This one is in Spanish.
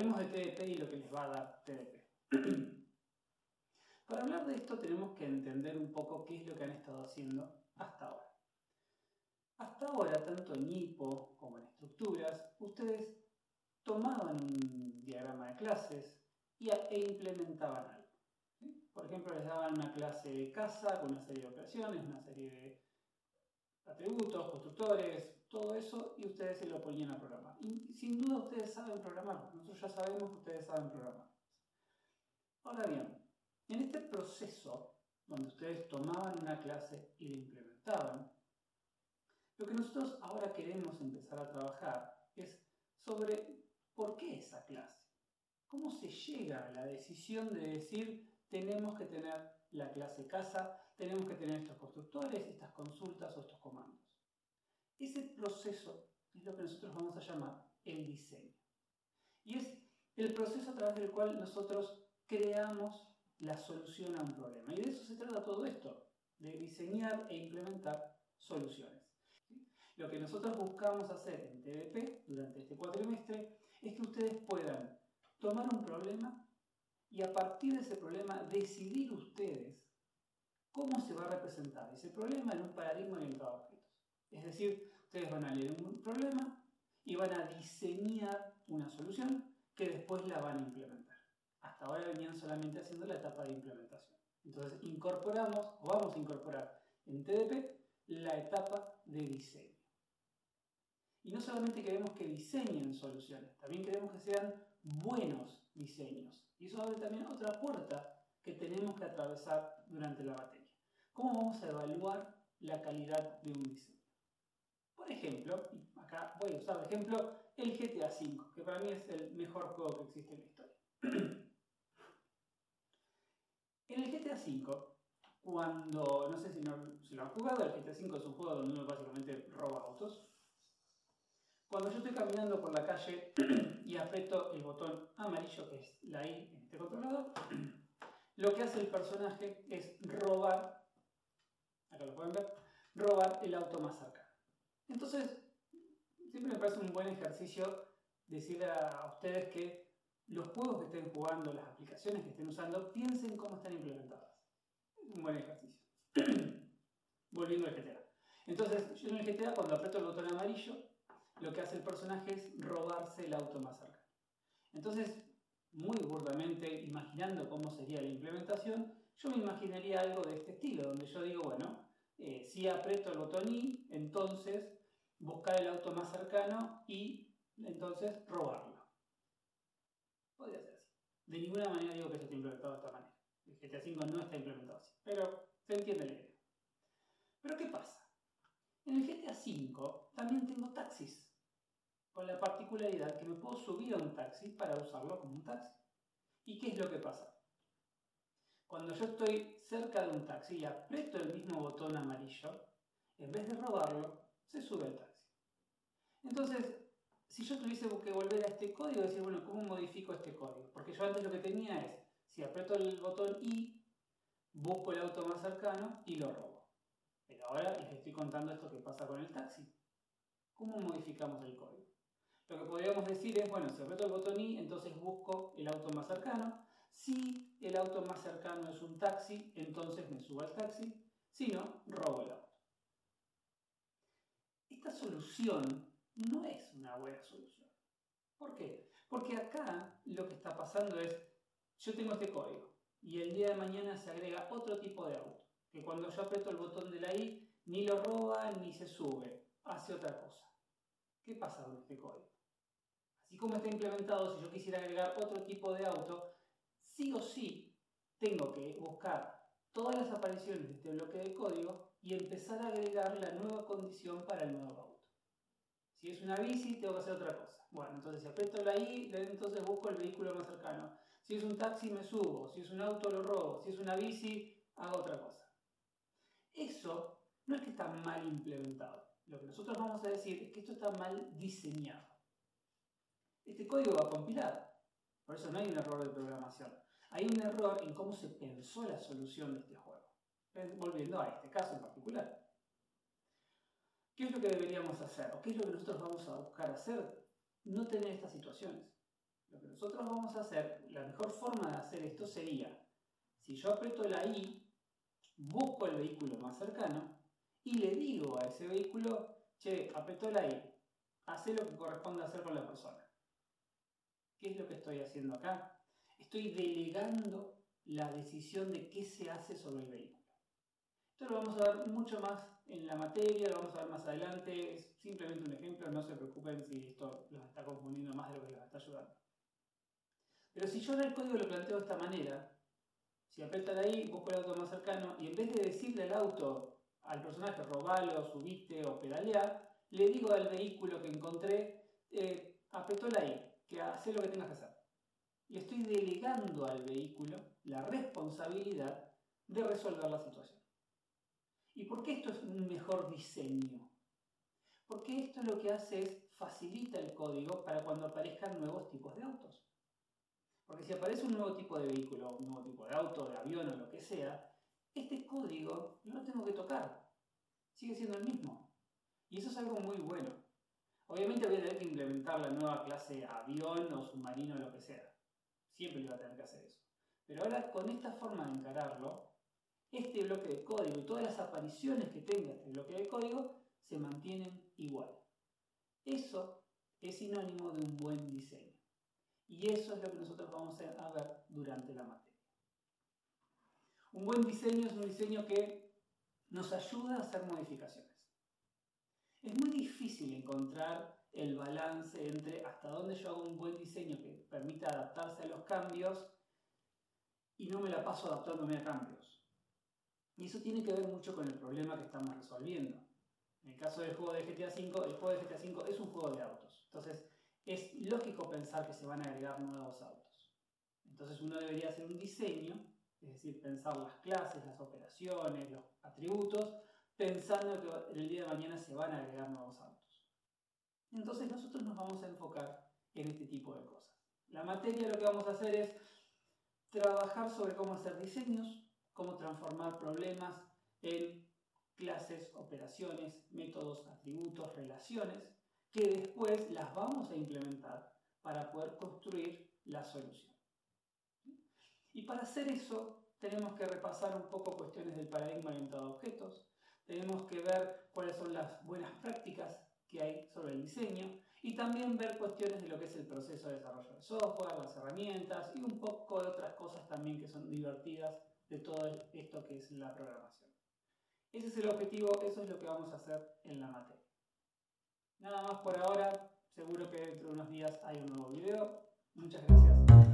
hablemos de TDP y lo que les va a dar TDP. Para hablar de esto tenemos que entender un poco qué es lo que han estado haciendo hasta ahora. Hasta ahora, tanto en IPO como en estructuras, ustedes tomaban un diagrama de clases y, e implementaban algo. Por ejemplo, les daban una clase de casa con una serie de operaciones, una serie de atributos, constructores, todo eso, y ustedes se lo ponían a programar. Y sin duda ustedes saben programar, nosotros ya sabemos que ustedes saben programar. Ahora bien, en este proceso, donde ustedes tomaban una clase y la implementaban, lo que nosotros ahora queremos empezar a trabajar es sobre por qué esa clase. ¿Cómo se llega a la decisión de decir tenemos que tener la clase casa, tenemos que tener estos constructores, estas consultas o estos comandos. Ese proceso es lo que nosotros vamos a llamar el diseño. Y es el proceso a través del cual nosotros creamos la solución a un problema. Y de eso se trata todo esto, de diseñar e implementar soluciones. Lo que nosotros buscamos hacer en TDP durante este cuatrimestre es que ustedes puedan tomar un problema y a partir de ese problema decidir ustedes cómo se va a representar ese problema en un paradigma orientado a objetos. Es decir, ustedes van a leer un problema y van a diseñar una solución que después la van a implementar. Hasta ahora venían solamente haciendo la etapa de implementación. Entonces incorporamos, o vamos a incorporar en TDP, la etapa de diseño. Y no solamente queremos que diseñen soluciones, también queremos que sean buenos diseños. Y eso abre también otra puerta que tenemos que atravesar durante la materia. ¿Cómo vamos a evaluar la calidad de un diseño? Por ejemplo, acá voy a usar de ejemplo el GTA V, que para mí es el mejor juego que existe en la historia. en el GTA V, cuando, no sé si, lo han jugado, el GTA V es un juego donde uno básicamente roba autos. Cuando yo estoy caminando por la calle y aprieto el botón amarillo, que es la I en este controlador, lo que hace el personaje es robar, acá lo pueden ver, robar el auto más cercano. Entonces, siempre me parece un buen ejercicio decirle a ustedes que los juegos que estén jugando, las aplicaciones que estén usando, piensen cómo están implementadas. Un buen ejercicio. Volviendo al GTA. Entonces, yo en el GTA, cuando aprieto el botón amarillo, lo que hace el personaje es robarse el auto más cercano. Entonces, muy burdamente, imaginando cómo sería la implementación, yo me imaginaría algo de este estilo, donde yo digo, bueno, eh, si aprieto el botón I, entonces buscar el auto más cercano y entonces robarlo. Podría ser así. De ninguna manera digo que esto esté implementado de esta manera. El GTA V no está implementado así, pero se entiende la idea. Pero ¿qué pasa? En el GTA V también tengo taxis con la particularidad que me puedo subir a un taxi para usarlo como un taxi. ¿Y qué es lo que pasa? Cuando yo estoy cerca de un taxi y aprieto el mismo botón amarillo, en vez de robarlo, se sube al taxi. Entonces, si yo tuviese que volver a este código, decir, bueno, ¿cómo modifico este código? Porque yo antes lo que tenía es, si aprieto el botón I, busco el auto más cercano y lo robo. Pero ahora les estoy contando esto que pasa con el taxi. ¿Cómo modificamos el código? Lo que podríamos decir es, bueno, si aprieto el botón I, entonces busco el auto más cercano. Si el auto más cercano es un taxi, entonces me subo al taxi. Si no, robo el auto. Esta solución no es una buena solución. ¿Por qué? Porque acá lo que está pasando es, yo tengo este código y el día de mañana se agrega otro tipo de auto, que cuando yo aprieto el botón de la I, ni lo roba ni se sube, hace otra cosa. ¿Qué pasa con este código? Así como está implementado, si yo quisiera agregar otro tipo de auto, sí o sí tengo que buscar todas las apariciones de este bloque de código y empezar a agregar la nueva condición para el nuevo auto. Si es una bici, tengo que hacer otra cosa. Bueno, entonces si aprieto la I, entonces busco el vehículo más cercano. Si es un taxi, me subo. Si es un auto, lo robo. Si es una bici, hago otra cosa. Eso no es que está mal implementado. Lo que nosotros vamos a decir es que esto está mal diseñado este código va a compilar. Por eso no hay un error de programación. Hay un error en cómo se pensó la solución de este juego. Volviendo a este caso en particular. ¿Qué es lo que deberíamos hacer? ¿O qué es lo que nosotros vamos a buscar hacer? No tener estas situaciones. Lo que nosotros vamos a hacer, la mejor forma de hacer esto sería, si yo aprieto la I, busco el vehículo más cercano y le digo a ese vehículo, che, apretó la I, hace lo que corresponde hacer con la persona. ¿Qué es lo que estoy haciendo acá? Estoy delegando la decisión de qué se hace sobre el vehículo. Esto lo vamos a ver mucho más en la materia, lo vamos a ver más adelante, es simplemente un ejemplo, no se preocupen si esto los está confundiendo más de lo que les está ayudando. Pero si yo en el código lo planteo de esta manera, si apretan ahí, busco el auto más cercano y en vez de decirle al auto, al personaje, robalo, subiste o pedalea, le digo al vehículo que encontré, eh, apretó la I, que hace lo que tengas que hacer. Le estoy delegando al vehículo la responsabilidad de resolver la situación. ¿Y por qué esto es un mejor diseño? Porque esto lo que hace es facilita el código para cuando aparezcan nuevos tipos de autos. Porque si aparece un nuevo tipo de vehículo, un nuevo tipo de auto, de avión o lo que sea, este código no lo tengo que tocar. Sigue siendo el mismo. Y eso es algo muy bueno. Obviamente voy a tener que implementar la nueva clase avión o submarino o lo que sea. Siempre iba a tener que hacer eso. Pero ahora con esta forma de encararlo, este bloque de código y todas las apariciones que tenga este bloque de código se mantienen igual. Eso es sinónimo de un buen diseño. Y eso es lo que nosotros vamos a ver durante la materia. Un buen diseño es un diseño que nos ayuda a hacer modificaciones. Es muy difícil encontrar el balance entre hasta dónde yo hago un buen diseño que permita adaptarse a los cambios y no me la paso adaptándome a cambios. Y eso tiene que ver mucho con el problema que estamos resolviendo. En el caso del juego de GTA V, el juego de GTA V es un juego de autos. Entonces, es lógico pensar que se van a agregar nuevos autos. Entonces uno debería hacer un diseño, es decir, pensar las clases, las operaciones, los atributos, pensando que el día de mañana se van a agregar nuevos autos. Entonces nosotros nos vamos a enfocar en este tipo de cosas. La materia lo que vamos a hacer es trabajar sobre cómo hacer diseños, cómo transformar problemas en clases, operaciones, métodos, atributos, relaciones, que después las vamos a implementar para poder construir la solución. Y para hacer eso tenemos que repasar un poco cuestiones del paradigma orientado a objetos, tenemos que ver cuáles son las buenas prácticas que hay sobre el diseño y también ver cuestiones de lo que es el proceso de desarrollo de software, las herramientas y un poco de otras cosas también que son divertidas de todo esto que es la programación. Ese es el objetivo, eso es lo que vamos a hacer en la materia. Nada más por ahora, seguro que dentro de unos días hay un nuevo video. Muchas gracias.